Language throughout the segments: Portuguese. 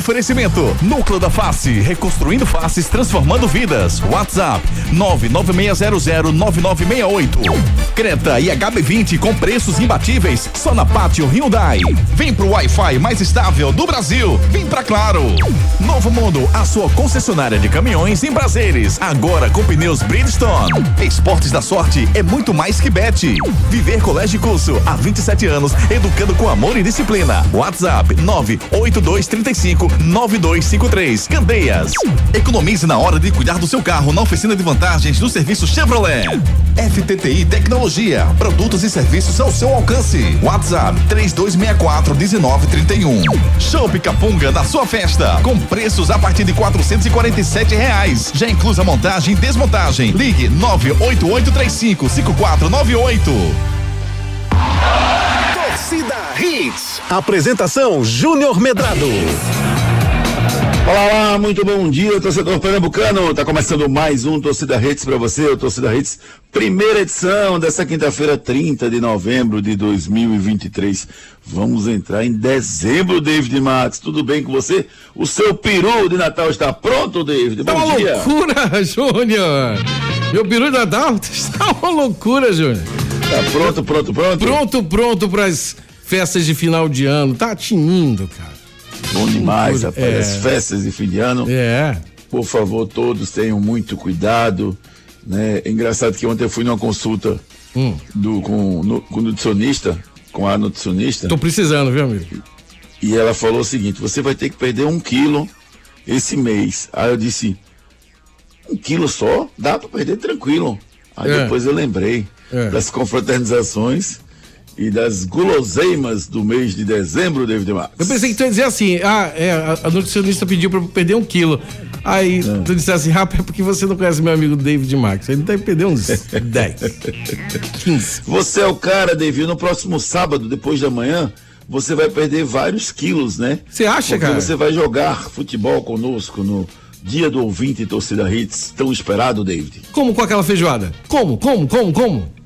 Oferecimento: Núcleo da Face, reconstruindo faces, transformando vidas. WhatsApp: 996009968. Creta e HB20 com preços imbatíveis só na Pátio Hyundai. Vem pro Wi-Fi mais estável do Brasil. Vem pra Claro. Novo Mundo, a sua concessionária de caminhões em prazeres. Agora com pneus Bridgestone. Esportes da sorte é muito mais que bet. Viver Colégio e Curso há 27 anos, educando com amor e disciplina. WhatsApp 98235 9253. Candeias. Economize na hora de cuidar do seu carro na oficina de vantagens do serviço Chevrolet. FTTI Tecnologia. Produtos e serviços ao seu alcance. WhatsApp 3264 1931. Show Picapunga da sua festa. Com preços a partir de 447 reais. Já inclusa montagem e desmontagem. Ligue 98835 5498. Torcida Hits. Apresentação Júnior Medrado. Olá, olá, muito bom dia, torcedor pernambucano. Tá começando mais um Torcida Hits para você, o Torcida Hits, primeira edição dessa quinta-feira, 30 de novembro de 2023. Vamos entrar em dezembro, David Matos. Tudo bem com você? O seu peru de Natal está pronto, David? Tá bom uma dia. loucura, Júnior. Meu peru de Natal está uma loucura, Júnior. Tá pronto, pronto, pronto? Pronto, pronto para as festas de final de ano. Tá tinindo, cara. Bom demais, rapaz. É. As festas de fim de ano. É. Por favor, todos tenham muito cuidado. Né? É engraçado que ontem eu fui numa consulta Hum. do, com, no, com o nutricionista, com a nutricionista. Tô precisando, viu, amigo? E ela falou o seguinte: você vai ter que perder um quilo esse mês. Aí eu disse: um quilo só? Dá para perder tranquilo. Aí É. depois eu lembrei É. das confraternizações e das guloseimas do mês de dezembro, David Marques. Eu pensei que tu ia dizer assim, ah, é, a, nutricionista pediu pra eu perder um quilo. Aí É. tu disse assim, rapaz, é porque você não conhece meu amigo David Max. Ele deve perder uns 10, 15. Você é o cara, David. No próximo sábado, depois da manhã, você vai perder vários quilos, né? Você acha, Porque cara? você vai jogar futebol conosco no Dia do Ouvinte e Torcida Hits, tão esperado, David. Como com aquela feijoada? Como, como, como, como?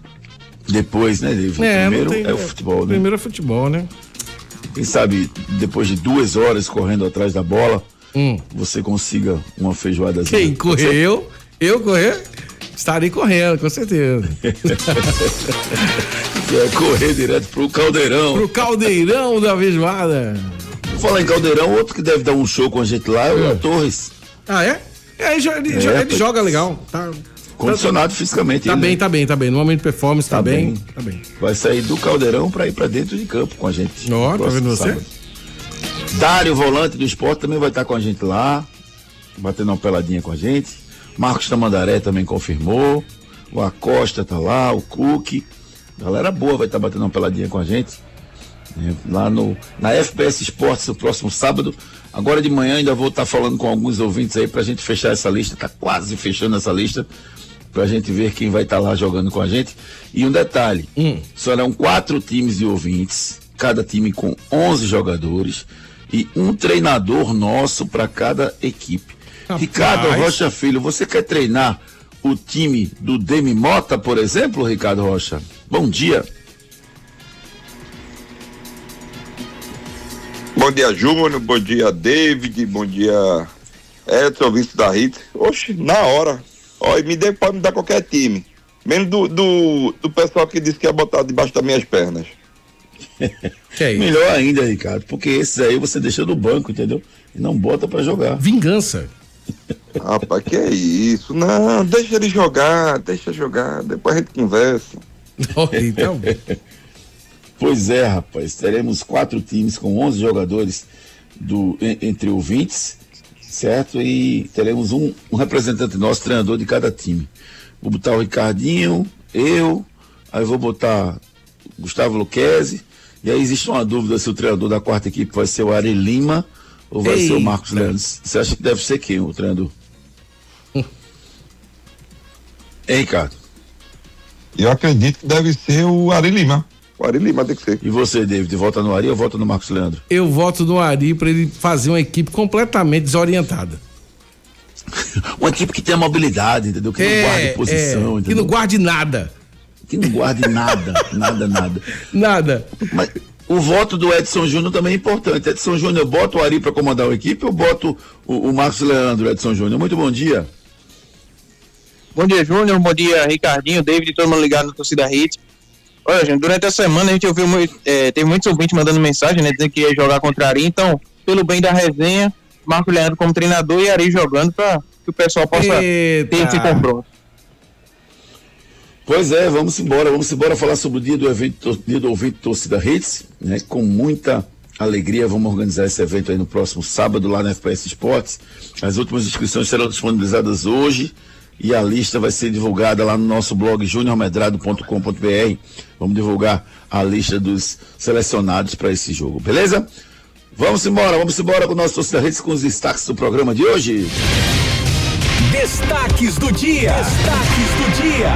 Depois, né, David? É, Primeiro tem- é o futebol, né? Primeiro é futebol, né? Quem sabe, depois de duas horas correndo atrás da bola, Hum. você consiga uma feijoada. Quem correr, eu, correr, estarei correndo, com certeza. É correr direto pro caldeirão. Pro caldeirão da feijoada. Vou falar em caldeirão, outro que deve dar um show com a gente lá é o Léo Torres. Ah, é? É, ele, ele É, ele tá- joga legal. Tá, Condicionado fisicamente. tá ele, bem, né? tá bem, tá bem. No momento de performance tá, Tá bem. bem. Tá bem. Vai sair do caldeirão pra ir pra dentro de campo com a gente. Ó, tá vendo você? sábado. Dário, volante do esporte, também vai estar com a gente lá, batendo uma peladinha com a gente. Marcos Tamandaré também confirmou. O Acosta tá lá, o Cook. Galera boa vai estar batendo uma peladinha com a gente. né, Lá no, na FPS Esportes no próximo sábado. Agora de manhã ainda vou estar falando com alguns ouvintes aí pra gente fechar essa lista. Tá quase fechando essa lista. Pra gente ver quem vai estar lá jogando com a gente. E um detalhe: serão quatro times de ouvintes, cada time com 11 jogadores e um treinador nosso para cada equipe. Rapaz. Ricardo Rocha Filho, você quer treinar o time do Demi Mota, por exemplo, Ricardo Rocha? Bom dia. Bom dia, Júnior. Bom dia, David. Bom dia, Edson, vice da Rita. Oxe, na hora. E me dê, pode me dar qualquer time. Menos do, do, do pessoal que disse que ia botar debaixo das minhas pernas. Que é? Melhor ainda, Ricardo, porque esses aí você deixa no banco, entendeu? E não bota para jogar. Vingança. Rapaz, que é isso? Não, deixa ele jogar, deixa jogar. Depois a gente conversa. Ok, bom. Pois é, rapaz, teremos quatro times com 11 jogadores do, en- entre ouvintes, certo? E teremos um, um representante nosso, treinador de cada time. Vou botar o Ricardinho, eu, aí vou botar Gustavo Luquezzi, e aí existe uma dúvida se o treinador da quarta equipe vai ser o Ari Lima ou vai ser o Marcos. Leandro. Você acha que deve ser quem, o treinador? Hein, Ricardo? Eu acredito que deve ser o Ari Lima. O Ari Lima tem que ser. E você, David, vota no Ari ou vota no Marcos Leandro? Eu voto no Ari pra ele fazer uma equipe completamente desorientada. Uma equipe que tenha mobilidade, entendeu? Que não guarde posição, é, que entendeu? não guarde nada. Que não guarde nada, nada, nada. Nada. Mas o voto do Edson Júnior também é importante. Edson Júnior, bota o Ari para comandar a equipe ou boto o, o Marcos Leandro, Edson Júnior? Muito bom dia. Bom dia, Júnior. Bom dia, Ricardinho, David, todo mundo ligado na torcida Hits. Olha, gente, durante a semana a gente ouviu muito, é, teve muitos ouvintes mandando mensagem, né, dizendo que ia jogar contra a Ari. Então, pelo bem da resenha, Marco Leandro como treinador e Ari jogando para que o pessoal possa Eita. ter esse confronto. Pois é, vamos embora, vamos embora falar sobre o dia do evento, dia do ouvinte torcida Hits, né? Com muita alegria vamos organizar esse evento aí no próximo sábado lá na FPS Esportes. As últimas inscrições serão disponibilizadas hoje e a lista vai ser divulgada lá no nosso blog juniormedrado.com.br. Vamos divulgar a lista dos selecionados para esse jogo, beleza? Vamos embora, vamos embora com o nosso Hits com os destaques do programa de hoje. Destaques do dia. Destaques do dia.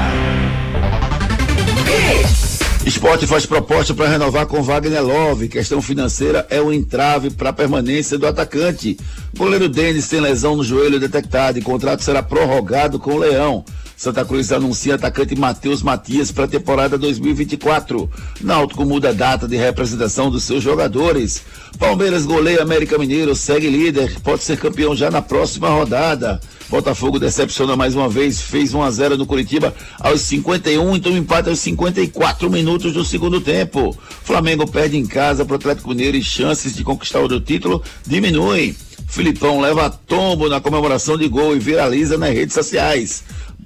Esporte faz proposta para renovar com Wagner Love. Questão financeira é o entrave para a permanência do atacante. Goleiro Denis tem lesão no joelho detectada e contrato será prorrogado com o Leão. Santa Cruz anuncia atacante Matheus Matias para a temporada 2024. Náutico muda a data de representação dos seus jogadores. Palmeiras goleia América Mineiro, segue líder, pode ser campeão já na próxima rodada. Botafogo decepciona mais uma vez, fez 1 a 0 no Curitiba aos 51, então empate aos 54 minutos do segundo tempo. Flamengo perde em casa para o Atlético Mineiro e chances de conquistar o título diminuem. Filipão leva tombo na comemoração de gol e viraliza nas redes sociais.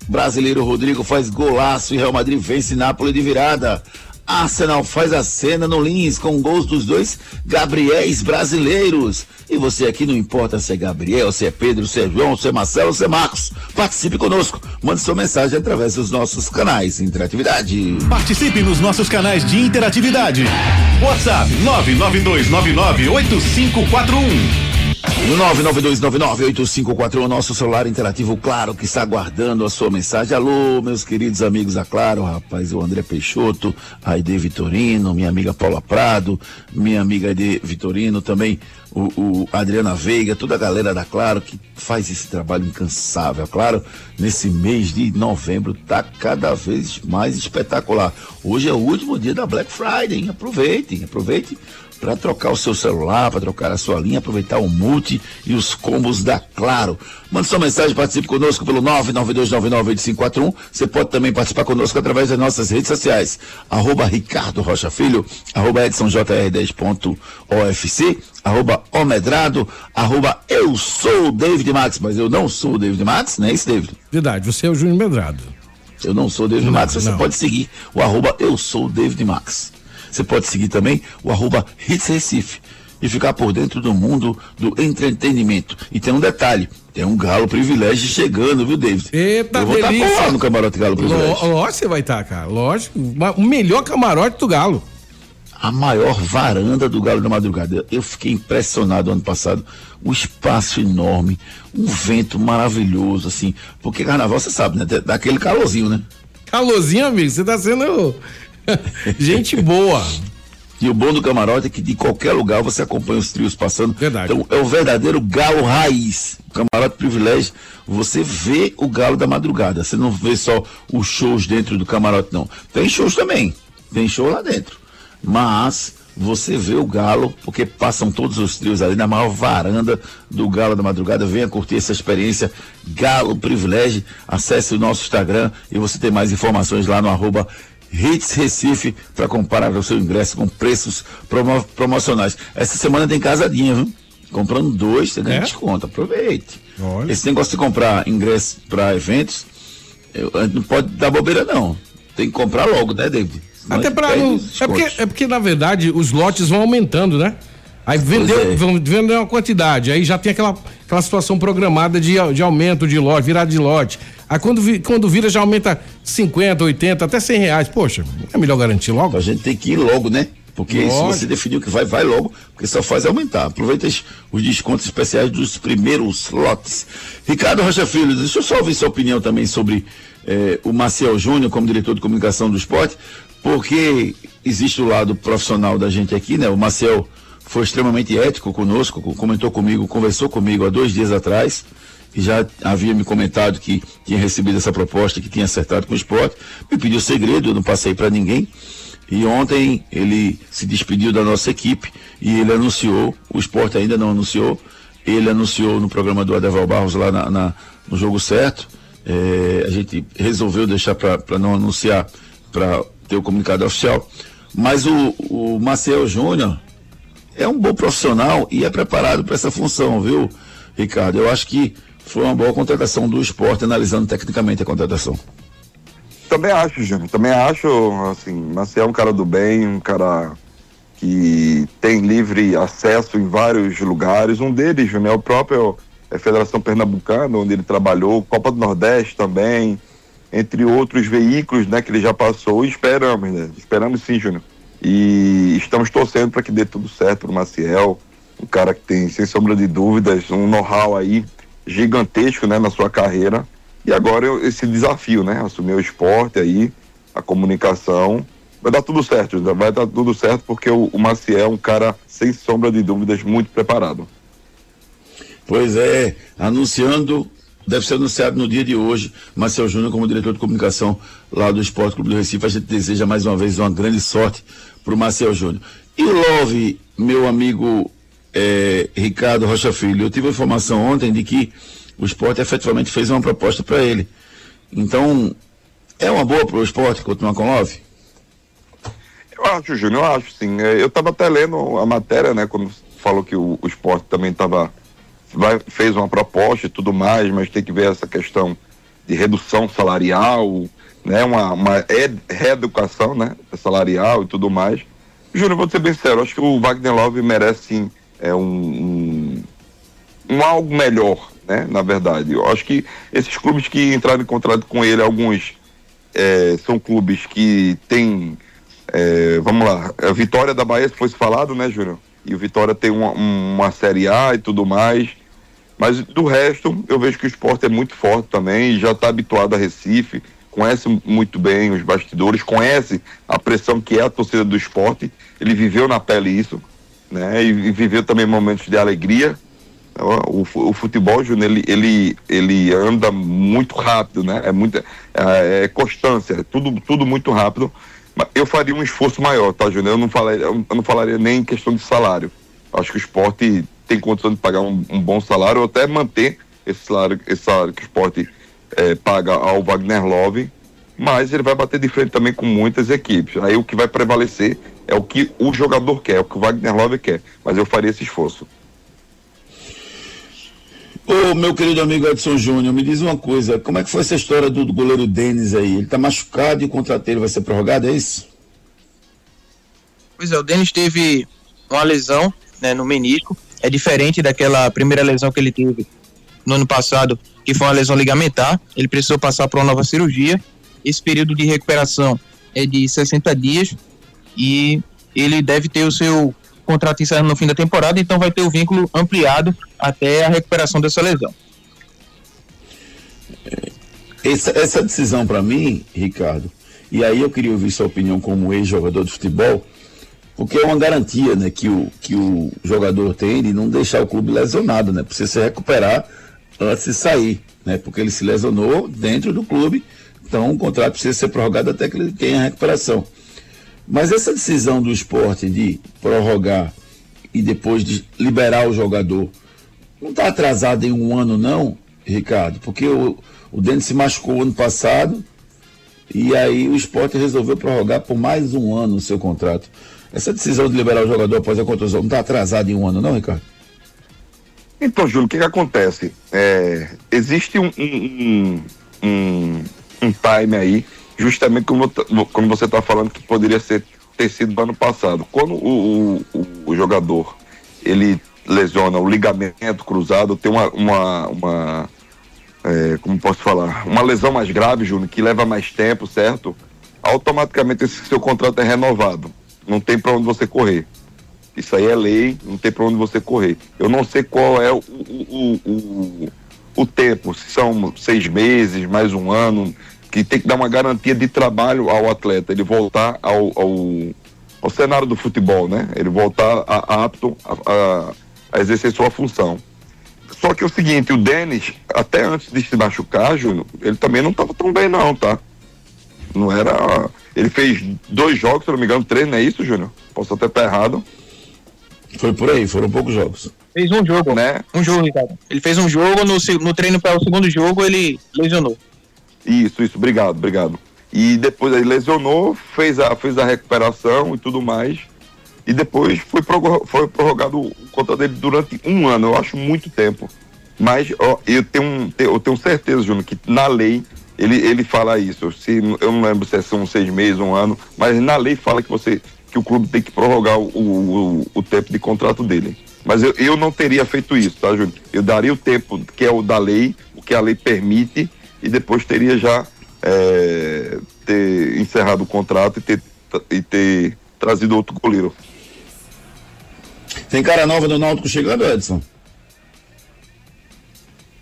Brasileiro Rodrigo faz golaço e Real Madrid vence Nápoles de virada. Arsenal faz a cena no Lins com gols dos dois Gabriéis brasileiros. E você aqui não importa se é Gabriel, se é Pedro, se é João, se é Marcelo, se é Marcos. Participe conosco. Mande sua mensagem através dos nossos canais de interatividade. Participe nos nossos canais de interatividade. WhatsApp 992998541. No 992998541, nosso celular interativo, claro, que está aguardando a sua mensagem. Alô, meus queridos amigos da Claro, rapaz, o André Peixoto, Aide Vitorino, minha amiga Paula Prado, minha amiga Aide Vitorino, também o, o Adriana Veiga, toda a galera da Claro que faz esse trabalho incansável. Claro, nesse mês de novembro tá cada vez mais espetacular. Hoje é o último dia da Black Friday, hein? aproveitem, aproveitem para trocar o seu celular, para trocar a sua linha, aproveitar o multi e os combos da Claro. Mande sua mensagem, participe conosco pelo 992998541. Você pode também participar conosco através das nossas redes sociais. Arroba Ricardo Rocha Filho, arroba EdsonJR10.ofc, arroba Omedrado, arroba Eu sou o David Max, mas eu não sou o David Max, não é isso, David? Verdade, você é o Júnior Medrado. Eu não sou o David Não, Max, você não. pode seguir o arroba Eu sou o David Max. Você pode seguir também o arroba Hits Recife e ficar por dentro do mundo do entretenimento. E tem um detalhe, tem um galo privilégio chegando, viu, David? Eita, Eu vou estar delícia. por lá no camarote galo privilégio. Ló- Lógico você vai estar, cara. Lógico. O melhor camarote do Galo. a maior varanda do Galo da Madrugada. Eu fiquei impressionado ano passado. Um espaço enorme, um vento maravilhoso, assim. Porque carnaval, você sabe, né? Dá aquele calorzinho, né? Calorzinho, amigo, você tá sendo gente boa. E o bom do camarote é que de qualquer lugar você acompanha os trios passando. Verdade. Então é o verdadeiro galo raiz. O camarote privilégio. Você vê o galo da madrugada. Você não vê só os shows dentro do camarote, não. Tem shows também. Tem show lá dentro. Mas você vê o galo, porque passam todos os trios ali na maior varanda do Galo da Madrugada. Venha curtir essa experiência Galo Privilégio. Acesse o nosso Instagram e você tem mais informações lá no arroba Hits Recife para comparar o seu ingresso com preços promo- promocionais. Essa semana tem casadinha, viu? Comprando dois, você ganha É? desconto. Aproveite. Olha. Esse negócio de comprar ingresso para eventos, eu- não pode dar bobeira, não. Tem que comprar logo, né, David? Senão Até a gente pra perde não. os É porque, é porque, na verdade, os lotes vão aumentando, né? Aí vendeu, é. vão vender uma quantidade, aí já tem aquela, aquela situação programada de, de aumento de lote, virada de lote. Aí quando, vi- quando vira já aumenta 50, 80, até 100 reais. Poxa, é melhor garantir logo? A gente tem que ir logo, né? Porque se você definiu que vai, vai logo, porque só faz aumentar. Aproveita os, os descontos especiais dos primeiros lotes. Ricardo Rocha Filho, deixa eu só ouvir sua opinião também sobre eh, o Maciel Júnior como diretor de comunicação do esporte, porque existe o lado profissional da gente aqui, né? O Maciel foi extremamente ético conosco, co- comentou comigo, conversou comigo há dois dias atrás e já havia me comentado que tinha recebido essa proposta, que tinha acertado com o esporte, me pediu segredo, eu não passei para ninguém, E ontem ele se despediu da nossa equipe e ele anunciou, o esporte ainda não anunciou, ele anunciou no programa do Adeval Barros lá na, na no jogo certo. É, a gente resolveu deixar para não anunciar, para ter o comunicado oficial. Mas o, o Marcel Júnior é um bom profissional e é preparado para essa função, viu, Ricardo? Eu acho que foi uma boa contratação do esporte, analisando tecnicamente a contratação. Também acho, Júnior. Também acho, assim, Maciel é um cara do bem, um cara que tem livre acesso em vários lugares. Um deles, Júnior, é o próprio é, Federação Pernambucana, onde ele trabalhou, Copa do Nordeste também, entre outros veículos, né, que ele já passou. Esperamos, né? Esperamos sim, Júnior. E estamos torcendo para que dê tudo certo para o Maciel, um cara que tem, sem sombra de dúvidas, um know-how aí gigantesco, né, na sua carreira e agora eu, esse desafio, né? Assumir o esporte aí, a comunicação. Vai dar tudo certo, vai dar tudo certo porque o, o Maciel é um cara, sem sombra de dúvidas, muito preparado. Pois é, anunciando, deve ser anunciado no dia de hoje, Marcel Júnior como diretor de comunicação lá do Esporte Clube do Recife. A gente deseja mais uma vez uma grande sorte para o Marcel Júnior. E Love, meu amigo é, Ricardo Rocha Filho, eu tive a informação ontem de que o esporte efetivamente fez uma proposta para ele. Então, é uma boa para o esporte continuar com o Love? Eu acho, Júnior, eu acho sim. É, eu estava até lendo a matéria, né, quando falou que o, o esporte também estava. fez uma proposta e tudo mais, mas tem que ver essa questão de redução salarial, né, uma, uma reeducação né, salarial e tudo mais. Júnior, vou ser bem sincero, acho que o Wagner Love merece sim é, um, um, um algo melhor né? Na verdade, eu acho que esses clubes que entraram em contrato com ele, alguns é, são clubes que têm, é, vamos lá, a Vitória da Bahia, fosse falado, né, Júnior? E o Vitória tem uma, uma Série A e tudo mais. Mas do resto, eu vejo que o esporte é muito forte também, já está habituado a Recife, conhece muito bem os bastidores, conhece a pressão que é a torcida do esporte. Ele viveu na pele isso, né? E, viveu também momentos de alegria o, o futebol, Júnior, ele, ele, ele anda muito rápido, né? É muita é, é constância, é tudo, tudo muito rápido. Eu faria um esforço maior, tá, Júnior? Eu não falaria, eu não falaria nem em questão de salário. Acho que o esporte tem condição de pagar um, um bom salário ou até manter esse salário, esse salário que o esporte é, paga ao Wagner Love, mas ele vai bater de frente também com muitas equipes. Aí o que vai prevalecer é o que o jogador quer, é o que o Wagner Love quer. Mas eu faria esse esforço. Ô, meu querido amigo Edson Júnior, me diz uma coisa, como é que foi essa história do, do goleiro Denis aí? Ele tá machucado e o contrato dele vai ser prorrogado, é isso? Pois é, o Denis teve uma lesão né, no menisco, é diferente daquela primeira lesão que ele teve no ano passado, que foi uma lesão ligamentar, ele precisou passar por uma nova cirurgia, esse período de recuperação é de 60 dias e ele deve ter o seu contrato encerrando no fim da temporada, então vai ter o vínculo ampliado até a recuperação dessa lesão. Essa, essa decisão para mim, Ricardo, e aí eu queria ouvir sua opinião como ex-jogador de futebol, porque é uma garantia né, que, o, que o jogador tem de não deixar o clube lesionado, né? Precisa se recuperar antes de sair, né? Porque ele se lesionou dentro do clube, então o contrato precisa ser prorrogado até que ele tenha a recuperação. Mas essa decisão do esporte de prorrogar e depois de liberar o jogador, não está atrasado em um ano, não, Ricardo? Porque o, o Dente se machucou ano passado e aí o esporte resolveu prorrogar por mais um ano o seu contrato. Essa decisão de liberar o jogador após a contusão não está atrasada em um ano, não, Ricardo? Então, Júlio, o que, que acontece? É, existe um, um, um, um time aí justamente como, como você está falando que poderia ser, ter sido no ano passado. Quando o, o, o jogador ele lesiona o ligamento cruzado, tem uma, uma, uma é, como posso falar, uma lesão mais grave, Júnior, que leva mais tempo, certo? Automaticamente esse seu contrato é renovado. Não tem para onde você correr. Isso aí é lei, não tem para onde você correr. Eu não sei qual é o, o, o, o, tempo, se são seis meses, mais um ano, que tem que dar uma garantia de trabalho ao atleta, ele voltar ao, ao, ao cenário do futebol, né? Ele voltar a, a apto a, a, a, exercer sua função. Só que é o seguinte, o Denis, até antes de se machucar, Júnior, ele também não estava tão bem não, tá? Não era. Ele fez dois jogos, se não me engano, três, não é isso, Júnior? Posso até estar errado. Foi por aí, foram poucos jogos. Fez um jogo, né? Um jogo, Ricardo. Ele fez um jogo, no, no treino para o segundo jogo ele lesionou. Isso, isso, obrigado, obrigado. E depois aí lesionou, fez a, fez a recuperação e tudo mais. E depois foi, prorro- foi prorrogado o contrato dele durante um ano, eu acho muito tempo. Mas ó, eu, tenho, te- eu tenho certeza, Júnior, que na lei ele, ele fala isso. Se, eu não lembro se são seis meses, um ano, mas na lei fala que você que o clube tem que prorrogar o, o, o tempo de contrato dele. Mas eu, eu não teria feito isso, tá, Júnior? Eu daria o tempo que é o da lei, o que a lei permite, e depois teria já é, ter encerrado o contrato e ter, e ter trazido outro goleiro. Tem cara nova do Náutico chegando, Edson?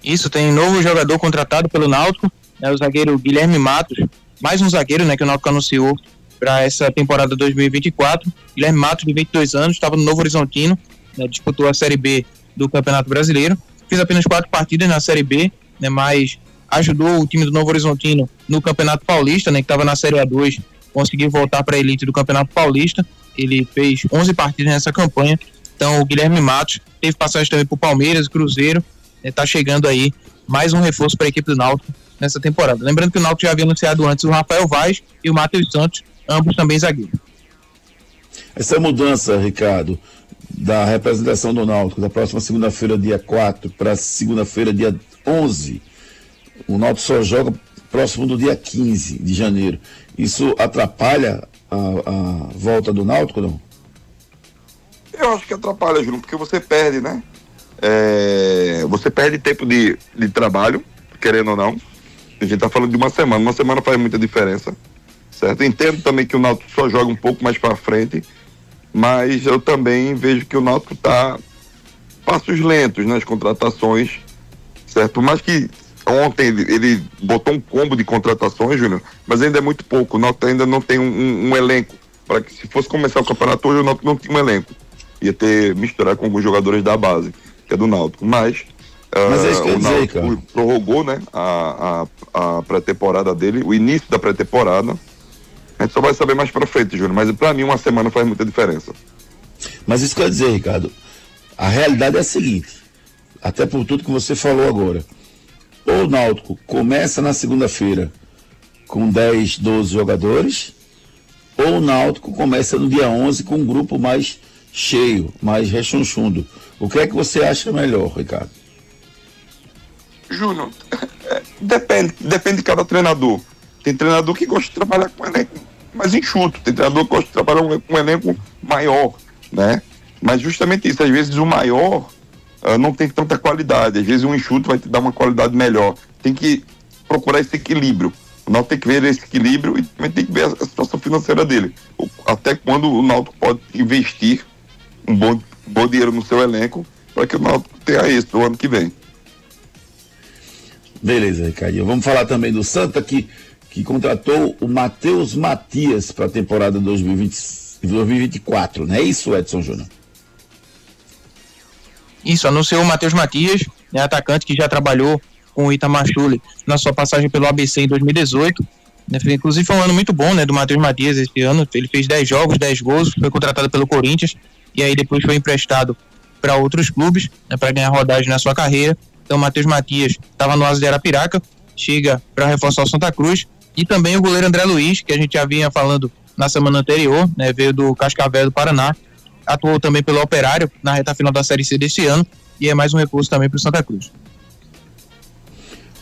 Isso, tem novo jogador contratado pelo Náutico, né, o zagueiro Guilherme Matos, mais um zagueiro, né, que o Náutico anunciou para essa temporada 2024. Guilherme Matos, de 22 anos, estava no Novo Horizontino, né, disputou a Série B do Campeonato Brasileiro, fez apenas quatro partidas na Série B, né, mas ajudou o time do Novo Horizontino no Campeonato Paulista, né, que estava na Série A2, conseguiu voltar para a elite do Campeonato Paulista. Ele fez 11 partidas nessa campanha. Então, o Guilherme Matos teve passagem também para o Palmeiras, Cruzeiro, está chegando aí mais um reforço para a equipe do Náutico nessa temporada. Lembrando que o Náutico já havia anunciado antes o Rafael Vaz e o Matheus Santos, ambos também zagueiros. Essa mudança, Ricardo, da representação do Náutico da próxima segunda-feira, dia 4, para segunda-feira, dia 11, o Náutico só joga próximo do dia 15 de janeiro. Isso atrapalha a, a volta do Náutico, não? Eu acho que atrapalha, Júnior, porque você perde, né? É, você perde tempo de, de trabalho, querendo ou não. A gente tá falando de uma semana, uma semana faz muita diferença, certo? Entendo também que o Náutico só joga um pouco mais para frente, mas eu também vejo que o Náutico tá passos lentos nas contratações, certo? Mais que ontem ele, ele botou um combo de contratações, Júnior, mas ainda é muito pouco. O Náutico ainda não tem um, um- um elenco para que se fosse começar o campeonato hoje o Náutico não tinha um elenco. Ia ter misturar com alguns jogadores da base, que é do Náutico. Mas, Mas ah, eu ia o Náutico prorrogou, né, a, a, a pré-temporada dele, o início da pré-temporada. A gente só vai saber mais pra frente, Júnior. Mas pra mim uma semana faz muita diferença. Mas isso que eu ia dizer, Ricardo, a realidade é a seguinte, até por tudo que você falou agora. O Náutico começa na segunda-feira com 10, 12 jogadores, ou o Náutico começa no dia 11 com um grupo mais cheio, mais rechonchundo. O que é que você acha melhor, Ricardo? Júnior, é, depende, depende de cada treinador. Tem treinador que gosta de trabalhar com elenco mais enxuto, tem treinador que gosta de trabalhar com um elenco maior, né? Mas justamente isso, às vezes o maior não tem tanta qualidade, às vezes um enxuto vai te dar uma qualidade melhor. Tem que procurar esse equilíbrio. O Náutico tem que ver esse equilíbrio e também tem que ver a, situação financeira dele. Até quando o Náutico pode investir um bom, bom dinheiro no seu elenco para que o Náutico tenha isso no ano que vem. Beleza, Ricardinho. Vamos falar também do Santa que, que contratou o Matheus Matias para a temporada 2020, 2024, não é isso, Edson Júnior? Isso, anunciou o Matheus Matias, né, atacante que já trabalhou com o Itamar na sua passagem pelo ABC em 2018. Né, inclusive foi um ano muito bom né, do Matheus Matias esse ano. Ele fez 10 jogos, 10 gols, foi contratado pelo Corinthians e aí depois foi emprestado para outros clubes né, para ganhar rodagem na sua carreira. Então o Matheus Matias estava no Asa de Arapiraca, chega para reforçar o Santa Cruz. E também o goleiro André Luiz, que a gente já vinha falando na semana anterior, né, veio do Cascavel do Paraná, atuou também pelo Operário na reta final da Série C deste ano e é mais um recurso também para o Santa Cruz.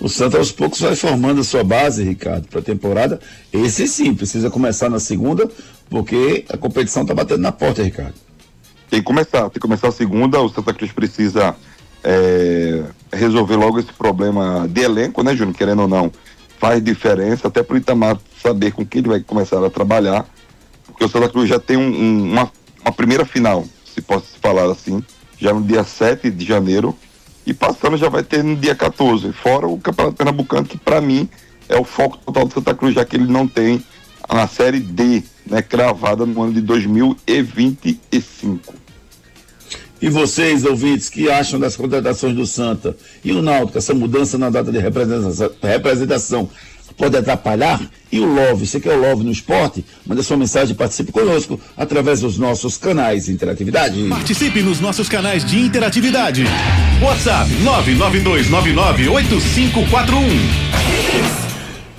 O Santa aos poucos vai formando a sua base, Ricardo, para a temporada. Esse sim, precisa começar na segunda, porque a competição está batendo na porta, Ricardo. Tem que começar, tem que começar a segunda. O Santa Cruz precisa é, resolver logo esse problema de elenco, né, Júnior? Querendo ou não, faz diferença, até para o Itamar saber com quem ele vai começar a trabalhar. Porque o Santa Cruz já tem um- um- uma, uma primeira final, se posso falar assim, já no dia 7 de janeiro. E passando já vai ter no dia 14, fora o Campeonato Pernambucano, que para mim é o foco total do Santa Cruz, já que ele não tem a Série D, né, cravada no ano de 2025. E vocês, ouvintes, que acham das contratações do Santa e o Náutico, essa mudança na data de representação, representação pode atrapalhar? E o Love, você quer o Love no esporte? Manda sua mensagem e participe conosco através dos nossos canais de interatividade. Participe nos nossos canais de interatividade. WhatsApp 992998541.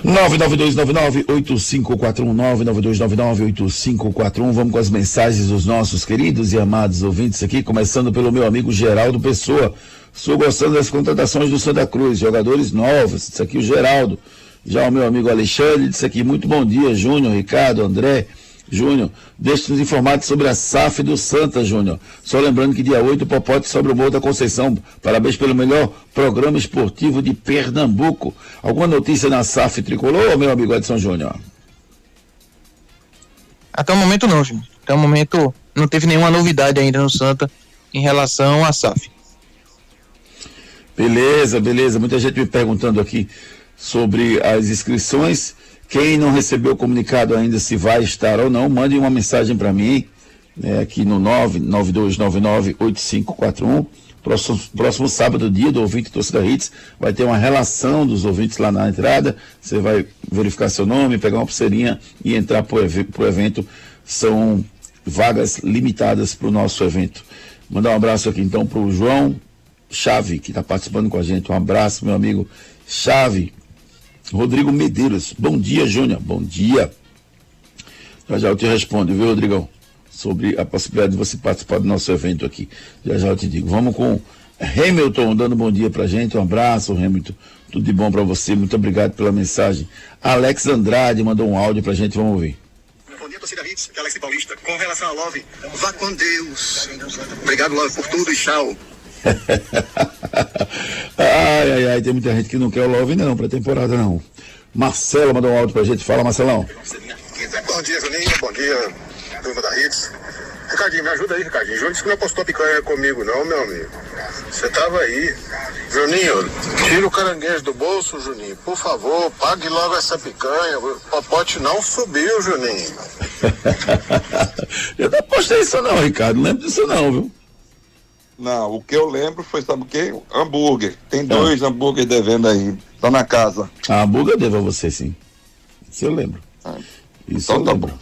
992998541 Vamos com as mensagens dos nossos queridos e amados ouvintes aqui, começando pelo meu amigo Geraldo Pessoa. Estou gostando das contratações do Santa Cruz, jogadores novos. Isso aqui o Geraldo. Já o meu amigo Alexandre disse aqui, muito bom dia, Júnior, Ricardo, André. Júnior, deixe-nos informados sobre a SAF do Santa, Júnior. Só lembrando que dia 8 o Popote sobre o Morro da Conceição. Parabéns pelo melhor programa esportivo de Pernambuco. Alguma notícia na SAF tricolor, meu amigo Edson Júnior? Até o momento não, Júnior. Até o momento não teve nenhuma novidade ainda no Santa em relação à SAF. Beleza, beleza. Muita gente me perguntando aqui sobre as inscrições. Quem não recebeu o comunicado ainda se vai estar ou não, mande uma mensagem para mim, né, aqui no 992998541. Próximo, próximo sábado, dia do ouvinte Torcida Hits, vai ter uma relação dos ouvintes lá na entrada. Você vai verificar seu nome, pegar uma pulseirinha e entrar para o evento. São vagas limitadas para o nosso evento. Mandar um abraço aqui então para o João Chave, que está participando com a gente. Um abraço, meu amigo Chave. Rodrigo Medeiros. Bom dia, Júnior. Bom dia. Já já eu te respondo, viu, Rodrigão? Sobre a possibilidade de você participar do nosso evento aqui. Já já eu te digo. Vamos com Hamilton dando bom dia pra gente. Um abraço, Hamilton. Tudo de bom para você. Muito obrigado pela mensagem. Alex Andrade mandou um áudio pra gente. Vamos ouvir. Bom dia, torcida Hits, Alex Paulista. Com relação a Love, vá com Deus. Obrigado, Love, por tudo e tchau. ai, ai, ai, tem muita gente que não quer o Love não, pra temporada não. Marcelo mandou um áudio pra gente. Fala, Marcelão. Bom dia, Juninho. Bom dia, turma da Hits. Ricardinho, me ajuda aí, Ricardinho. Júnior disse que não apostou picanha comigo, não, meu amigo. Você tava aí. Juninho, tira o caranguejo do bolso, Juninho. Por favor, pague logo essa picanha. O popote não subiu, Juninho. Eu não apostei isso não, Ricardo. Não lembro disso não, viu? Não, o que eu lembro foi, sabe o quê? Hambúrguer. Tem dois hambúrguer devendo aí. Tá na casa. Ah, hambúrguer eu devo a você, sim. Isso eu lembro. Isso Então eu tá lembro.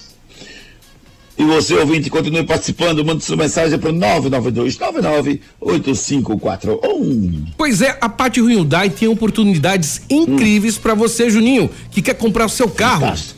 E você, ouvinte, continue participando. Mande sua mensagem para o 992-99-8541. Pois é, a Pátio Hyundai tem oportunidades incríveis pra você, Juninho, que quer comprar o seu carro. Fantástico.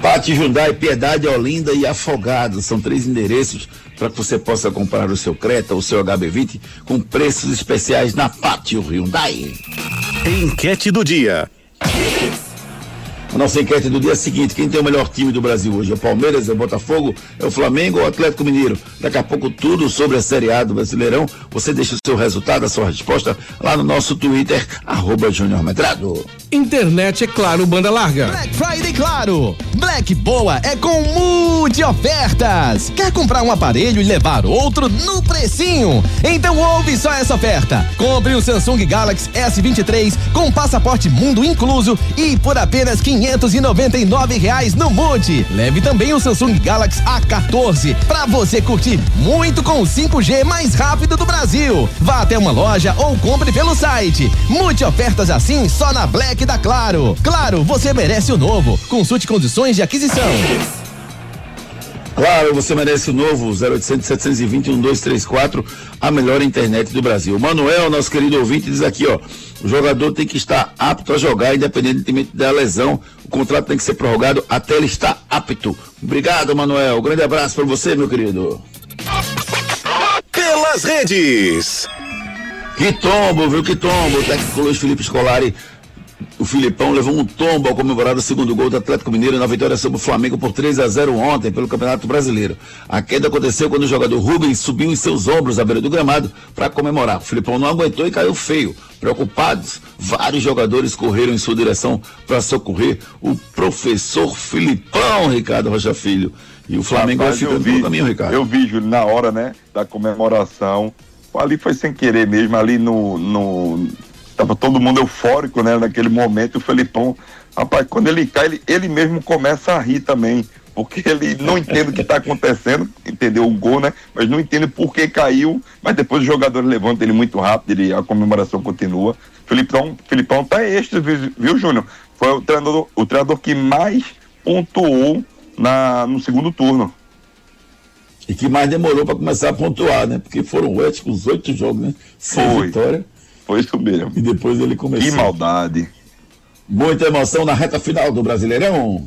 Pátio Hyundai, Piedade, Olinda e Afogado. São três endereços para que você possa comprar o seu Creta, o seu HB20 com preços especiais na Pátio Hyundai. Enquete do dia. A nossa enquete do dia é a seguinte: quem tem o melhor time do Brasil hoje? É o Palmeiras, é o Botafogo, é o Flamengo ou o Atlético Mineiro? Daqui a pouco tudo sobre a Série A do Brasileirão. Você deixa o seu resultado, a sua resposta lá no nosso Twitter, arroba Júnior Medrado. Internet é claro, banda larga. Black Friday Claro. Black Boa é com multi ofertas. Quer comprar um aparelho e levar outro no precinho? Então ouve só essa oferta. Compre o Samsung Galaxy S23 com passaporte mundo incluso e por apenas 599 reais no Multi. Leve também o Samsung Galaxy A14 para você curtir muito com o 5G mais rápido do Brasil. Vá até uma loja ou compre pelo site. Multi ofertas assim só na Black da Claro. Claro, você merece o novo. Consulte condições de aquisição. Claro, você merece o novo 0800 720 1234, a melhor internet do Brasil. Manuel, nosso querido ouvinte, diz aqui, ó, o jogador tem que estar apto a jogar, independentemente da lesão. O contrato tem que ser prorrogado até ele estar apto. Obrigado, Manuel. Um grande abraço para você, meu querido. Pelas redes. Que tombo, viu? Que tombo. O técnico Luiz Felipe Scolari O Filipão levou um tombo ao comemorar o segundo gol do Atlético Mineiro na vitória sobre o Flamengo por 3 a 0 ontem pelo Campeonato Brasileiro. A queda aconteceu quando o jogador Rubens subiu em seus ombros à beira do gramado para comemorar. O Filipão não aguentou e caiu feio. Preocupados, vários jogadores correram em sua direção para socorrer o professor Filipão, Ricardo Rocha Filho. E o Flamengo Rapaz, vai ficando vi, pelo caminho, Ricardo. Eu vi, Júlio, na hora, né, da comemoração. Ali foi sem querer mesmo, ali no. no tava todo mundo eufórico, né, naquele momento. O Felipão, rapaz, quando ele cai, ele, ele mesmo começa a rir também. Porque ele não entende o que está acontecendo, entendeu o gol, né? Mas não entende por que caiu. Mas depois o jogador levanta ele muito rápido, ele, a comemoração continua. Felipão, Felipão tá extra, viu, viu Júnior? Foi o treinador, o treinador que mais pontuou na, no segundo turno. E que mais demorou para começar a pontuar, né? Porque foram acho que os oito jogos, né? Sem Foi. vitória. Foi mesmo. E depois ele começou. Que maldade. Muita emoção na reta final do Brasileirão.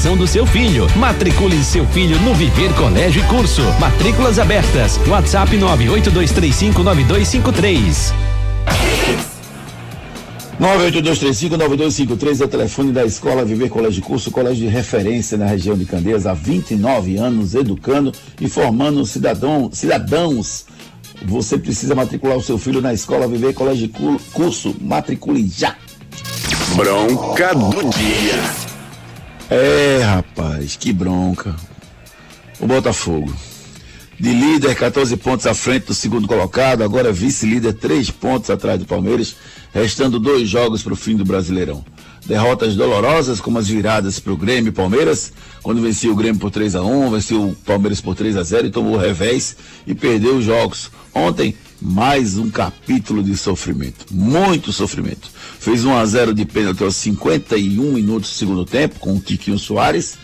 do seu filho. Matricule seu filho no Viver Colégio e Curso. Matrículas abertas. WhatsApp 982359253. 982359253 é o telefone da Escola Viver Colégio e Curso, colégio de referência na região de Candeias, há 29 anos, educando e formando cidadão, cidadãos. Você precisa matricular o seu filho na Escola Viver Colégio e Cu- Curso. Matricule já. Bronca do dia. É, rapaz, que bronca. O Botafogo. De líder, 14 pontos à frente do segundo colocado, agora vice-líder, 3 pontos atrás do Palmeiras, restando dois jogos para o fim do Brasileirão. Derrotas dolorosas, como as viradas para o Grêmio e Palmeiras, quando vencia o Grêmio por 3 a 1 venceu o Palmeiras por 3 a 0 e tomou o revés e perdeu os jogos. Ontem, mais um capítulo de sofrimento, muito sofrimento. Fez 1 a 0 de pênalti aos 51 minutos do segundo tempo, com o Tiquinho Soares,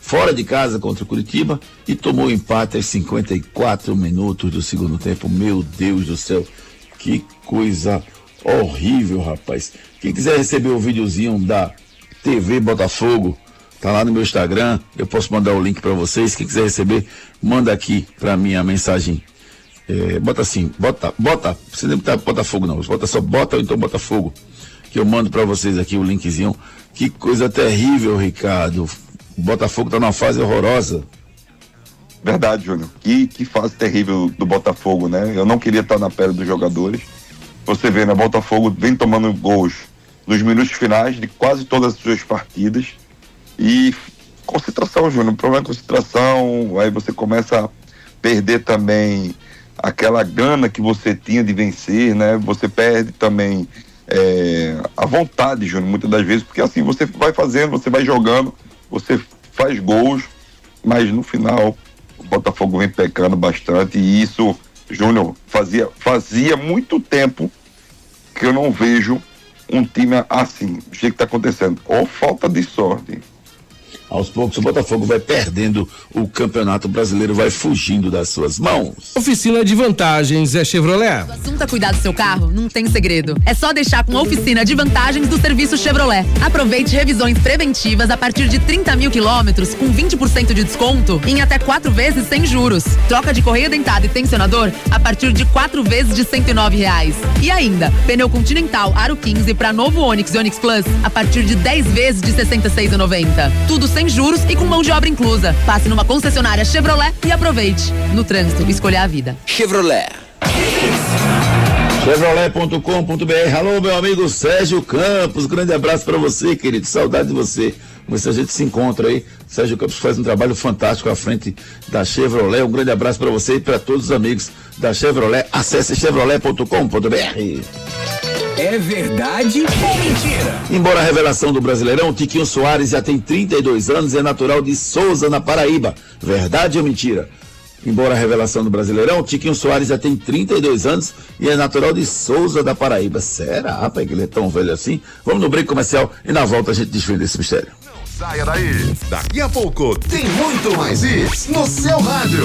fora de casa contra o Curitiba e tomou empate aos 54 minutos do segundo tempo. Meu Deus do céu, que coisa horrível, rapaz. Quem quiser receber o videozinho da TV Botafogo, tá lá no meu Instagram, eu posso mandar o link para vocês. Quem quiser receber, manda aqui para mim a mensagem. É, bota assim, bota, bota, você nem botar Botafogo não, bota só bota ou então Botafogo, que eu mando para vocês aqui o linkzinho. Que coisa terrível, Ricardo. O Botafogo tá numa fase horrorosa. Verdade, Júnior. Que, que fase terrível do Botafogo, né? Eu não queria estar na pele dos jogadores. Você vê, né? Botafogo vem tomando gols nos minutos finais de quase todas as suas partidas. E concentração, Júnior. O problema é concentração. Aí você começa a perder também aquela gana que você tinha de vencer, né? Você perde também é, a vontade, Júnior, muitas das vezes, porque assim você vai fazendo, você vai jogando, você faz gols, mas no final o Botafogo vem pecando bastante e isso, Júnior, fazia, fazia muito tempo que eu não vejo um time assim, jeito que está acontecendo. Ou falta de sorte. Aos poucos o Botafogo vai perdendo o campeonato brasileiro, vai fugindo das suas mãos. Oficina de vantagens é Chevrolet. O assunto é cuidar do seu carro? Não tem segredo. É só deixar com a oficina de vantagens do serviço Chevrolet. Aproveite revisões preventivas a partir de 30 mil quilômetros com 20% de desconto em até quatro vezes sem juros. Troca de correia dentada e tensionador a partir de quatro vezes de 109 reais. E ainda, pneu Continental Aro 15 para novo Onix e Onix Plus a partir de 10 vezes de 66,90. Tudo sem juros e com mão de obra inclusa. Passe numa concessionária Chevrolet e aproveite. No trânsito, escolha a vida. Chevrolet. Chevrolet.com.br. Alô, meu amigo Sérgio Campos. Grande abraço para você, querido. Saudade de você. Vamos ver se a gente se encontra aí. Sérgio Campos faz um trabalho fantástico à frente da Chevrolet. Um grande abraço para você e para todos os amigos da Chevrolet. Acesse chevrolet.com.br. É verdade ou mentira? Embora a revelação do Brasileirão, Tiquinho Soares já tem 32 anos e é natural de Souza, na Paraíba. Verdade ou mentira? embora a revelação do Brasileirão, Tiquinho Soares já tem 32 anos e é natural de Souza da Paraíba. Será, rapaz, que ele é tão velho assim? Vamos no break comercial e na volta a gente desvenda esse mistério. Saia daí. Daqui a pouco tem muito mais isso no seu rádio.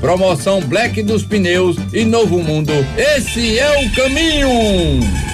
Promoção Black dos Pneus e Novo Mundo. Esse é o caminho!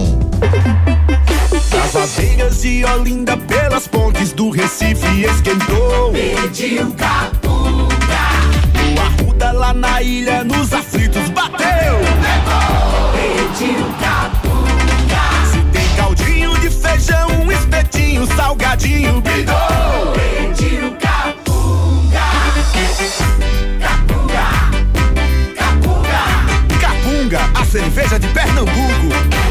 As abelhas de Olinda pelas pontes do Recife esquentou. Pediu capunga. O Arruda lá na ilha nos aflitos bateu. Levou. Pediu capunga. Se tem caldinho de feijão, um espetinho, salgadinho, brigou. Pediu capunga. Capunga. Capunga. Capunga, a cerveja de Pernambuco.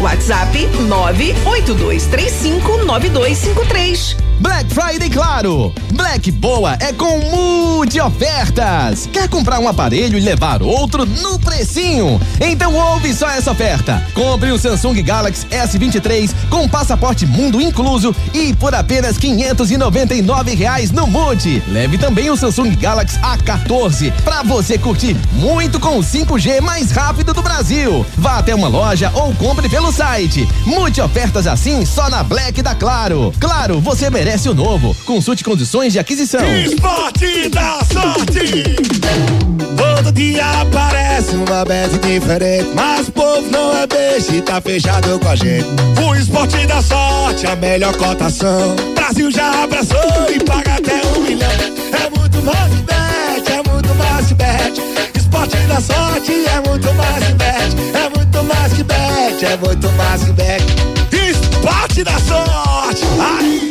WhatsApp 982359253. Black Friday Claro. Black Boa é com multi ofertas. Quer comprar um aparelho e levar outro no precinho? Então ouve só essa oferta. Compre o Samsung Galaxy S23 com passaporte mundo incluso e por apenas 599 reais no Multi. Leve também o Samsung Galaxy A14 para você curtir muito com o 5G mais rápido do Brasil. Vá até uma loja ou compre pelo site. Multi ofertas assim só na Black da Claro. Claro, você merece o novo. Consulte condições de aquisição. Esporte da sorte. Todo dia aparece uma bet diferente, mas o povo não é beijo e tá fechado com a gente. O esporte da sorte, a melhor cotação. Brasil já abraçou e paga até um milhão. É muito mais bet, é muito mais bet. Esporte da sorte é muito mais que bet, é muito mais que bet, é muito mais que bet. Esporte da sorte. Ai.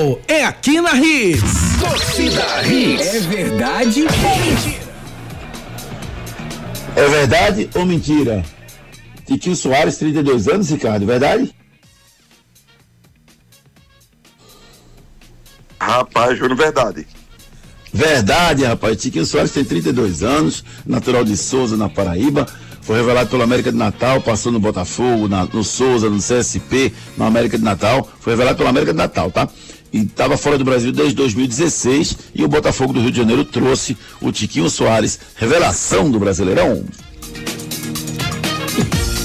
Futebol é aqui na Hits. Torcida Hits. É verdade ou mentira? É verdade ou mentira? Tiquinho Soares, 32 anos, Ricardo, verdade? Rapaz, Júnior, verdade. Verdade, rapaz. Tiquinho Soares tem 32 anos, natural de Souza, na Paraíba. Foi revelado pelo América de Natal, passou no Botafogo, na- no Souza, no CSP, no América de Natal. Foi revelado pelo América de Natal, tá? E estava fora do Brasil desde 2016 e o Botafogo do Rio de Janeiro trouxe o Tiquinho Soares, revelação do Brasileirão.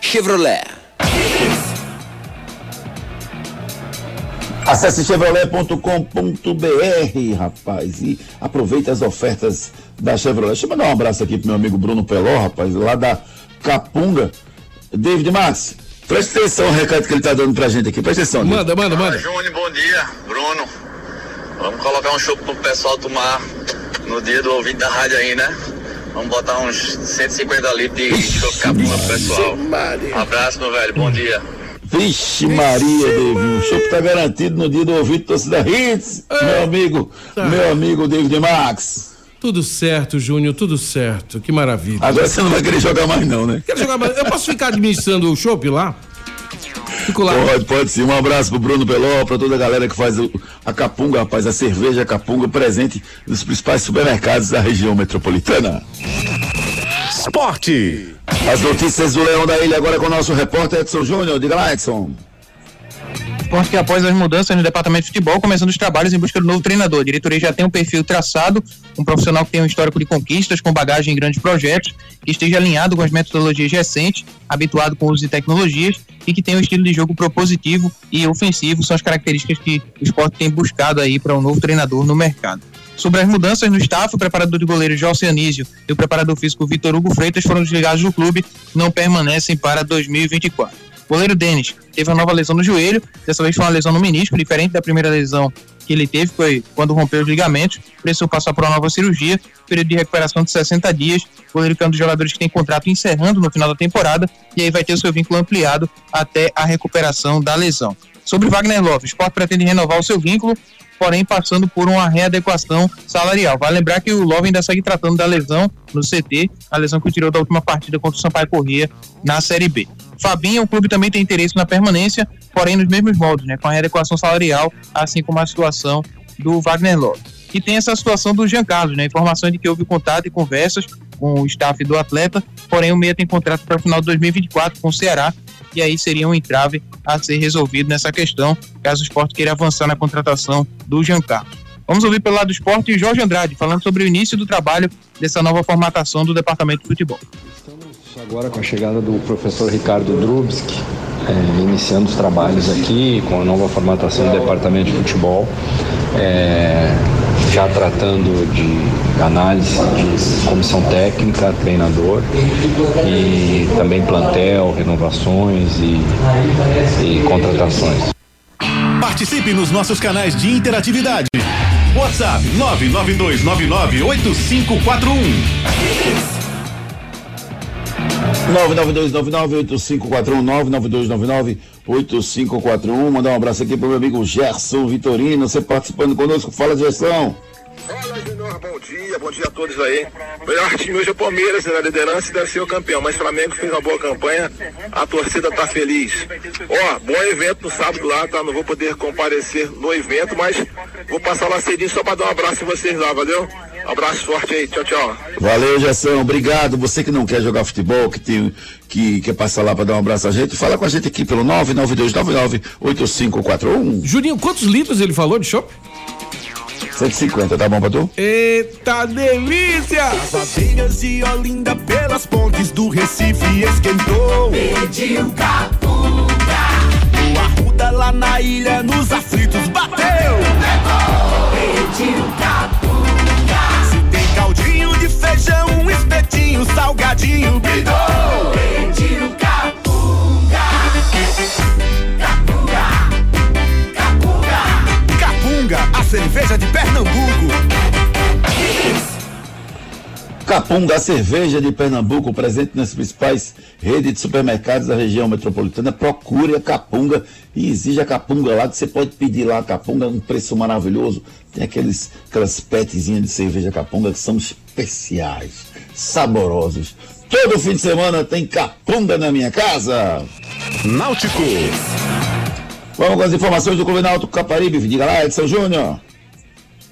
Chevrolet. Acesse chevrolet.com.br, rapaz, e aproveite as ofertas da Chevrolet. Deixa eu mandar um abraço aqui pro meu amigo Bruno Peló, rapaz, lá da Capunga. David Max, presta atenção no recado que ele tá dando pra gente aqui. Presta atenção. David. Manda, manda, manda. Júnior, bom dia. Bruno, vamos colocar um show pro pessoal tomar no dia do ouvinte da rádio aí, né? Vamos botar uns 150 litros de chopp capunga pro pessoal. Abraço, meu velho. Bom dia. Vixe Maria, David, o show tá garantido no dia do ouvido torcida Hits, meu amigo, meu amigo David Max. Tudo certo, Júnior, tudo certo. Que maravilha. Agora você não vai querer jogar mais não, né? Quero jogar mais. Eu posso ficar administrando o chopp lá? Fico lá. Pode, pode sim. Um abraço pro Bruno Peló, pra toda a galera que faz a Capunga, rapaz, a cerveja Capunga presente nos principais supermercados da região metropolitana. Esporte. As notícias do Leão da Ilha agora com o nosso repórter Edson Júnior. Diga lá, Edson. Esporte que após as mudanças no departamento de futebol, começando os trabalhos em busca do novo treinador. A diretoria já tem um perfil traçado, um profissional que tem um histórico de conquistas, com bagagem em grandes projetos, que esteja alinhado com as metodologias recentes, habituado com o uso de tecnologias e que tenha um estilo de jogo propositivo e ofensivo, são as características que o esporte tem buscado aí para um novo treinador no mercado. Sobre as mudanças no staff, o preparador de goleiro José Anísio e o preparador físico Vitor Hugo Freitas foram desligados do clube, não permanecem para 2024. Goleiro Denis teve uma nova lesão no joelho, dessa vez foi uma lesão no menisco, diferente da primeira lesão que ele teve, foi quando rompeu os ligamentos, precisou passar por uma nova cirurgia, período de recuperação de 60 dias, o goleiro que é um dos jogadores que tem contrato encerrando no final da temporada, e aí vai ter o seu vínculo ampliado até a recuperação da lesão. Sobre Wagner Love, o Sport pretende renovar o seu vínculo, porém passando por uma readequação salarial. Vale lembrar que o Love ainda segue tratando da lesão no CT, a lesão que tirou da última partida contra o Sampaio Corrêa na Série B. Fabinho, o clube também tem interesse na permanência, porém nos mesmos moldes, né, com a readequação salarial, assim como a situação do Wagner Love. E tem essa situação do Jean Carlos, né, informação de que houve contato e conversas com o staff do atleta, porém o meia tem contrato para o final de 2024 com o Ceará, e aí seria um entrave a ser resolvido nessa questão, caso o esporte queira avançar na contratação do Jean Carlos. Vamos ouvir pelo lado do esporte o Jorge Andrade, falando sobre o início do trabalho dessa nova formatação do departamento de futebol. Agora com a chegada do professor Ricardo Drubski, é, iniciando os trabalhos aqui com a nova formatação do departamento de futebol, é, já tratando de análise de comissão técnica, treinador e também plantel, renovações e, e contratações. Participe nos nossos canais de interatividade. WhatsApp 992998541. 992998541, mandar um abraço aqui pro meu amigo Gerson Vitorino, você participando conosco, fala Gerson. Bom dia, bom dia a todos aí. O melhor time hoje é o Palmeiras, né, na liderança e deve ser o campeão, mas o Flamengo fez uma boa campanha, a torcida tá feliz. Ó, bom evento no sábado lá, tá? Não vou poder comparecer no evento, mas vou passar lá cedinho só pra dar um abraço em vocês lá, valeu? Abraço forte aí, tchau, tchau. Valeu, Gerson, obrigado. Você que não quer jogar futebol, que tem que quer passar lá para dar um abraço a gente, fala com a gente aqui pelo 992998541. Juninho, quantos litros ele falou de chopp? 150, tá bom pra tu? Eita delícia! As aveiras de Olinda pelas pontes do Recife esquentou. Pediu capunga. O arruda lá na ilha, nos aflitos, bateu! Pediu capunga. Feijão, um espetinho, salgadinho, bidou! Pediu capunga. Capunga. Capunga. Capunga, a cerveja de Pernambuco. Capunga, a cerveja de Pernambuco, presente nas principais redes de supermercados da região metropolitana. Procure a Capunga e exija a Capunga lá, que você pode pedir lá a Capunga, um preço maravilhoso. Tem aqueles, aquelas petezinhas de cerveja Capunga que são especiais, saborosos. Todo fim de semana tem Capunga na minha casa. Náutico. Vamos com as informações do Clube Náutico Caparibe. Diga lá, Edson Júnior.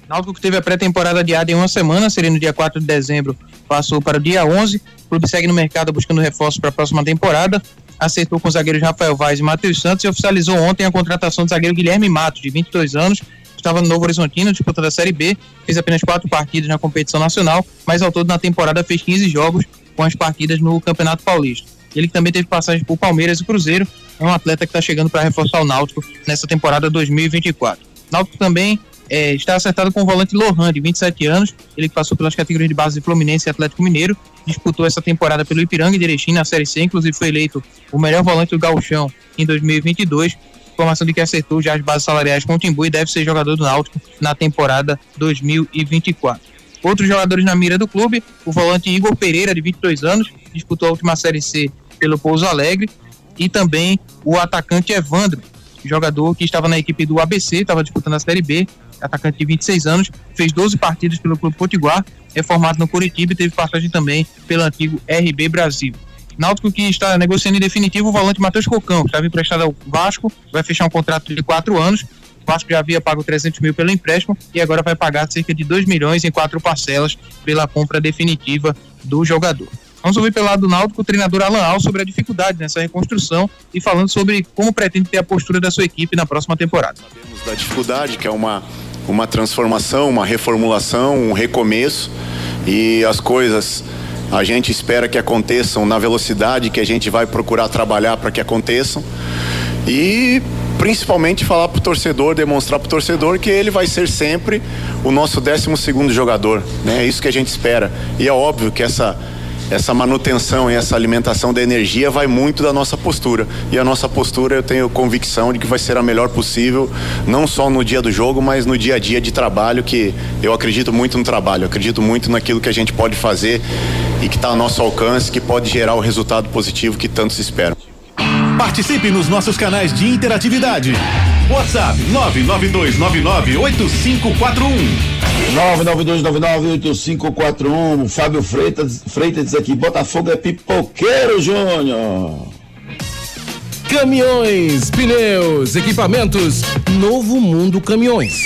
Náutico que teve a pré-temporada adiada em uma semana, seria no dia 4 de dezembro, passou para o dia 11. O clube segue no mercado buscando reforços para a próxima temporada. Acertou com os zagueiros Rafael Vaz e Matheus Santos e oficializou ontem a contratação do zagueiro Guilherme Matos, de 22 anos, estava no Novo Horizontino, disputando a Série B, fez apenas quatro partidas na competição nacional, mas ao todo na temporada fez 15 jogos com as partidas no Campeonato Paulista. Ele também teve passagem por Palmeiras e Cruzeiro, é um atleta que está chegando para reforçar o Náutico nessa temporada 2024. Náutico também é, está acertado com o volante Lohan, de 27 anos, ele passou pelas categorias de base de Fluminense e Atlético Mineiro, disputou essa temporada pelo Ipiranga e Erechim na Série C, inclusive foi eleito o melhor volante do Gauchão em 2022, informação de que acertou já as bases salariais com o Timbu e deve ser jogador do Náutico na temporada 2024. Outros jogadores na mira do clube, o volante Igor Pereira, de 22 anos, disputou a última Série C pelo Pouso Alegre, e também o atacante Evandro, jogador que estava na equipe do ABC, estava disputando a Série B, atacante de 26 anos, fez 12 partidas pelo Clube Potiguar, é formado no Curitiba e teve passagem também pelo antigo RB Brasil. Náutico que está negociando em definitivo o volante Matheus Cocão, que estava emprestado ao Vasco, vai fechar um contrato de quatro anos. O Vasco já havia pago 300 mil pelo empréstimo e agora vai pagar cerca de 2 milhões em quatro parcelas pela compra definitiva do jogador. Vamos ouvir pelo lado do Náutico o treinador Alan Al sobre a dificuldade nessa reconstrução e falando sobre como pretende ter a postura da sua equipe na próxima temporada. Sabemos da dificuldade, que é uma, uma transformação, uma reformulação, um recomeço e as coisas a gente espera que aconteçam na velocidade que a gente vai procurar trabalhar para que aconteçam. E principalmente falar para o torcedor, demonstrar para o torcedor que ele vai ser sempre o nosso 12 segundo jogador. Né? É isso que a gente espera. E é óbvio que essa essa manutenção e essa alimentação da energia vai muito da nossa postura. E a nossa postura eu tenho convicção de que vai ser a melhor possível, não só no dia do jogo, mas no dia a dia de trabalho, que eu acredito muito no trabalho, acredito muito naquilo que a gente pode fazer e que está ao nosso alcance, que pode gerar o resultado positivo que tantos esperam. Participe nos nossos canais de interatividade. WhatsApp 992998541. 992998541. Fábio Freitas, Freitas diz aqui: Botafogo é pipoqueiro, Júnior. Caminhões, pneus, equipamentos, Novo Mundo Caminhões.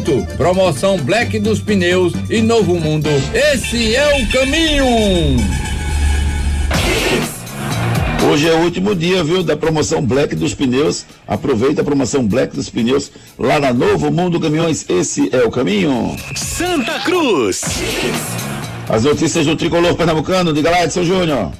Promoção Black dos Pneus e Novo Mundo. Esse é o caminho. Hoje é o último dia, viu, da promoção Black dos Pneus. Aproveita a promoção Black dos Pneus lá na Novo Mundo Caminhões. Esse é o caminho. Santa Cruz. As notícias do tricolor pernambucano. Diga lá, Edson Júnior.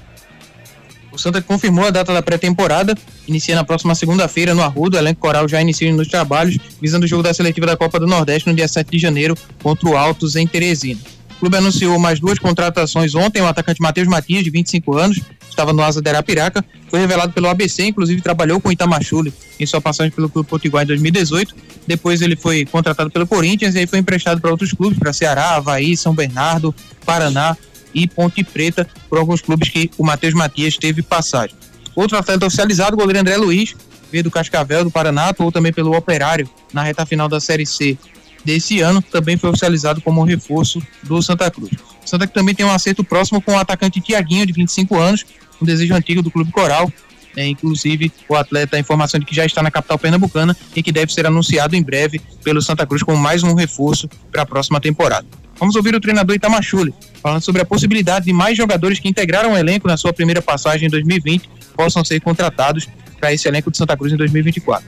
O Santa confirmou a data da pré-temporada, inicia na próxima segunda-feira no Arrudo. O elenco coral já inicia nos trabalhos, visando o jogo da seletiva da Copa do Nordeste no dia 7 de janeiro contra o Altos em Teresina. O clube anunciou mais duas contratações ontem. O atacante Matheus Matias, de 25 anos, estava no Asa de Arapiraca, foi revelado pelo ABC, inclusive trabalhou com o Itamachule em sua passagem pelo Clube Potiguar em 2018. Depois ele foi contratado pelo Corinthians e aí foi emprestado para outros clubes, para Ceará, Havaí, São Bernardo, Paraná e Ponte Preta, por alguns clubes que o Matheus Matias teve passagem. Outro atleta oficializado, o goleiro André Luiz, veio do Cascavel, do Paraná, atuou também pelo Operário na reta final da Série C desse ano, também foi oficializado como reforço do Santa Cruz. Santa que também tem um acerto próximo com o atacante Tiaguinho, de 25 anos, um desejo antigo do Clube Coral, É, inclusive, o atleta, a informação de que já está na capital pernambucana e que deve ser anunciado em breve pelo Santa Cruz como mais um reforço para a próxima temporada. Vamos ouvir o treinador Itamachule, falando sobre a possibilidade de mais jogadores que integraram o elenco na sua primeira passagem em 2020 possam ser contratados para esse elenco de Santa Cruz em 2024.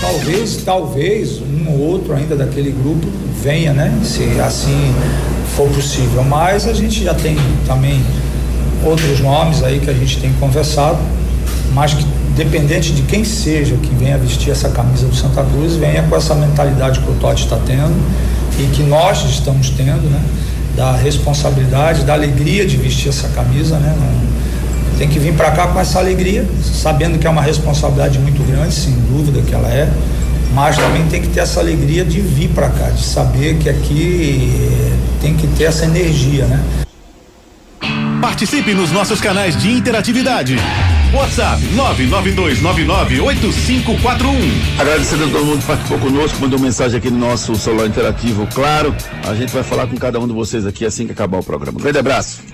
Talvez, talvez um ou outro ainda daquele grupo venha, né? Se assim for possível. Mas a gente já tem também outros nomes aí que a gente tem conversado, mas que dependente de quem seja que venha vestir essa camisa do Santa Cruz, venha com essa mentalidade que o Totti está tendo e que nós estamos tendo, né? Da responsabilidade, da alegria de vestir essa camisa, né? Tem que vir para cá com essa alegria, sabendo que é uma responsabilidade muito grande, sem dúvida que ela é, mas também tem que ter essa alegria de vir para cá, de saber que aqui tem que ter essa energia, né? Participe nos nossos canais de interatividade. WhatsApp 992998541. Agradecendo a todo mundo que participou conosco, mandou mensagem aqui no nosso celular interativo, claro. A gente vai falar com cada um de vocês aqui assim que acabar o programa. Um grande abraço.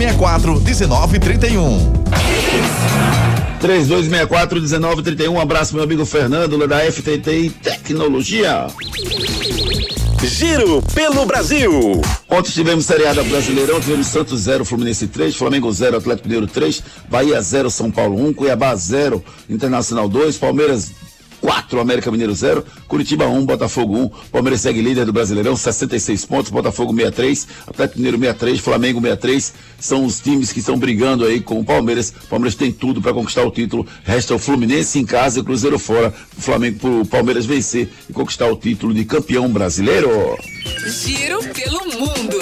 3264 1931. 3264-1931. Um abraço, meu amigo Fernando, da FTT Tecnologia. Giro pelo Brasil. Ontem tivemos seriada Brasileirão, tivemos Santos 0, Fluminense 3, Flamengo 0, Atlético Mineiro 3, Bahia 0, São Paulo 1, Cuiabá 0, Internacional 2, Palmeiras 4, América Mineiro 0, Curitiba 1, Botafogo 1, Palmeiras segue líder do Brasileirão, 66 pontos, Botafogo 63, Atlético Mineiro 63, Flamengo 63, são os times que estão brigando aí com o Palmeiras. O Palmeiras tem tudo para conquistar o título. Resta o Fluminense em casa e o Cruzeiro fora. O Flamengo pro Palmeiras vencer e conquistar o título de campeão brasileiro. Giro pelo mundo.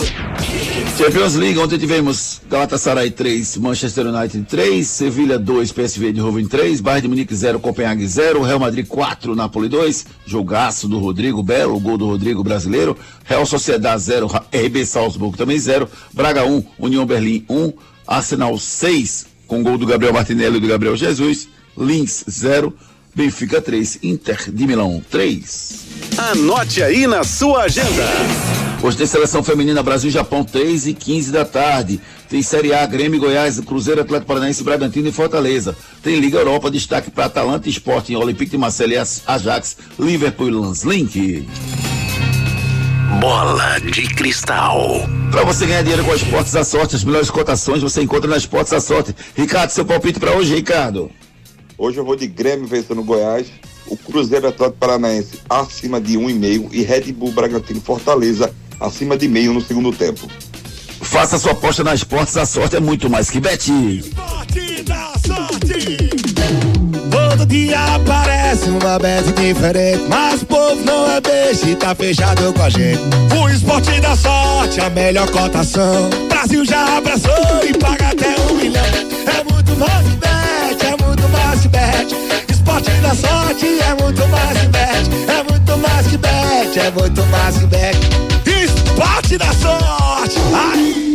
Champions League, ontem tivemos Galatasaray 3, Manchester United 3, Sevilha 2, PSV de Rovin 3, Bayern de Munique 0, Copenhague 0, Real Madrid 4, Napoli 2, jogaço do Rodrigo, belo gol do Rodrigo brasileiro, Real Sociedade 0, RB Salzburgo também 0, Braga 1, União Berlim 1, Arsenal 6, com gol do Gabriel Martinelli e do Gabriel Jesus, Linz 0, Benfica 3, Inter de Milão 3. Anote aí na sua agenda. Hoje tem seleção feminina Brasil e Japão, 3 e 15 da tarde. Tem Série A, Grêmio, Goiás, Cruzeiro, Atlético Paranaense, Bragantino e Fortaleza. Tem Liga Europa, destaque para Atalanta e Sporting, Olympique de Marseille, Ajax, Liverpool e Lanslink. Bola de cristal. Para você ganhar dinheiro com as Esportes à Sorte, as melhores cotações você encontra nas Esportes à Sorte. Ricardo, seu palpite para hoje, Ricardo? Hoje eu vou de Grêmio vencendo Goiás, o Cruzeiro Atlético Paranaense acima de 1,5 e Red Bull Bragantino Fortaleza acima de meio no segundo tempo. Faça sua aposta nas Esportes à Sorte, é muito mais que bete. Esporte da sorte. Todo dia aparece uma bet diferente, mas o povo não é beijo e tá fechado com a gente. O esporte da sorte, a melhor cotação. Brasil já abraçou e paga até um milhão. É muito mais que bet, mais que bet. Esporte da sorte é muito mais que bet, é muito mais que bet, é muito mais que bet. Esporte da sorte. Ai.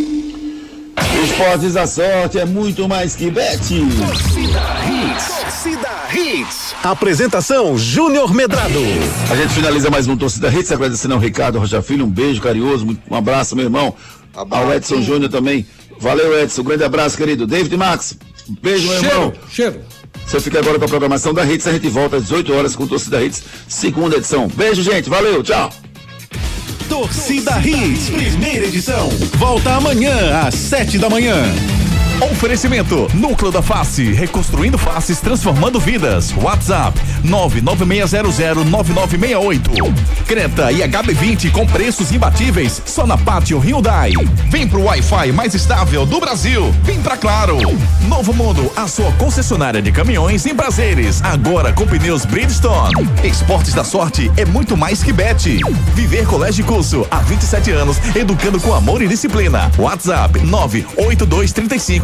Esportes da Sorte é muito mais que bete. Torcida Hits. Torcida Hits. Apresentação Júnior Medrado. A gente finaliza mais um Torcida Hits, agradecendo ao Ricardo Rocha Filho, um beijo carinhoso, um abraço, meu irmão. Ao Edson Júnior também. Valeu, Edson, um grande abraço, querido. David Max, beijo, meu Cheiro, irmão. cheiro. Você fica agora com a programação da Hits, a gente volta às 18 horas com Torcida Hits, segunda edição. Beijo, gente, valeu, tchau. Torcida Hits, primeira edição. Volta amanhã às sete da manhã. Oferecimento Núcleo da Face, reconstruindo faces, transformando vidas. WhatsApp 996009968. Creta e HB20 com preços imbatíveis só na Pátio Hyundai. Vem pro Wi-Fi mais estável do Brasil. Vem pra Claro. Novo Mundo, a sua concessionária de caminhões em prazeres. Agora com pneus Bridgestone. Esportes da Sorte é muito mais que bet. Viver Colégio e Curso há 27 anos, educando com amor e disciplina. WhatsApp 98235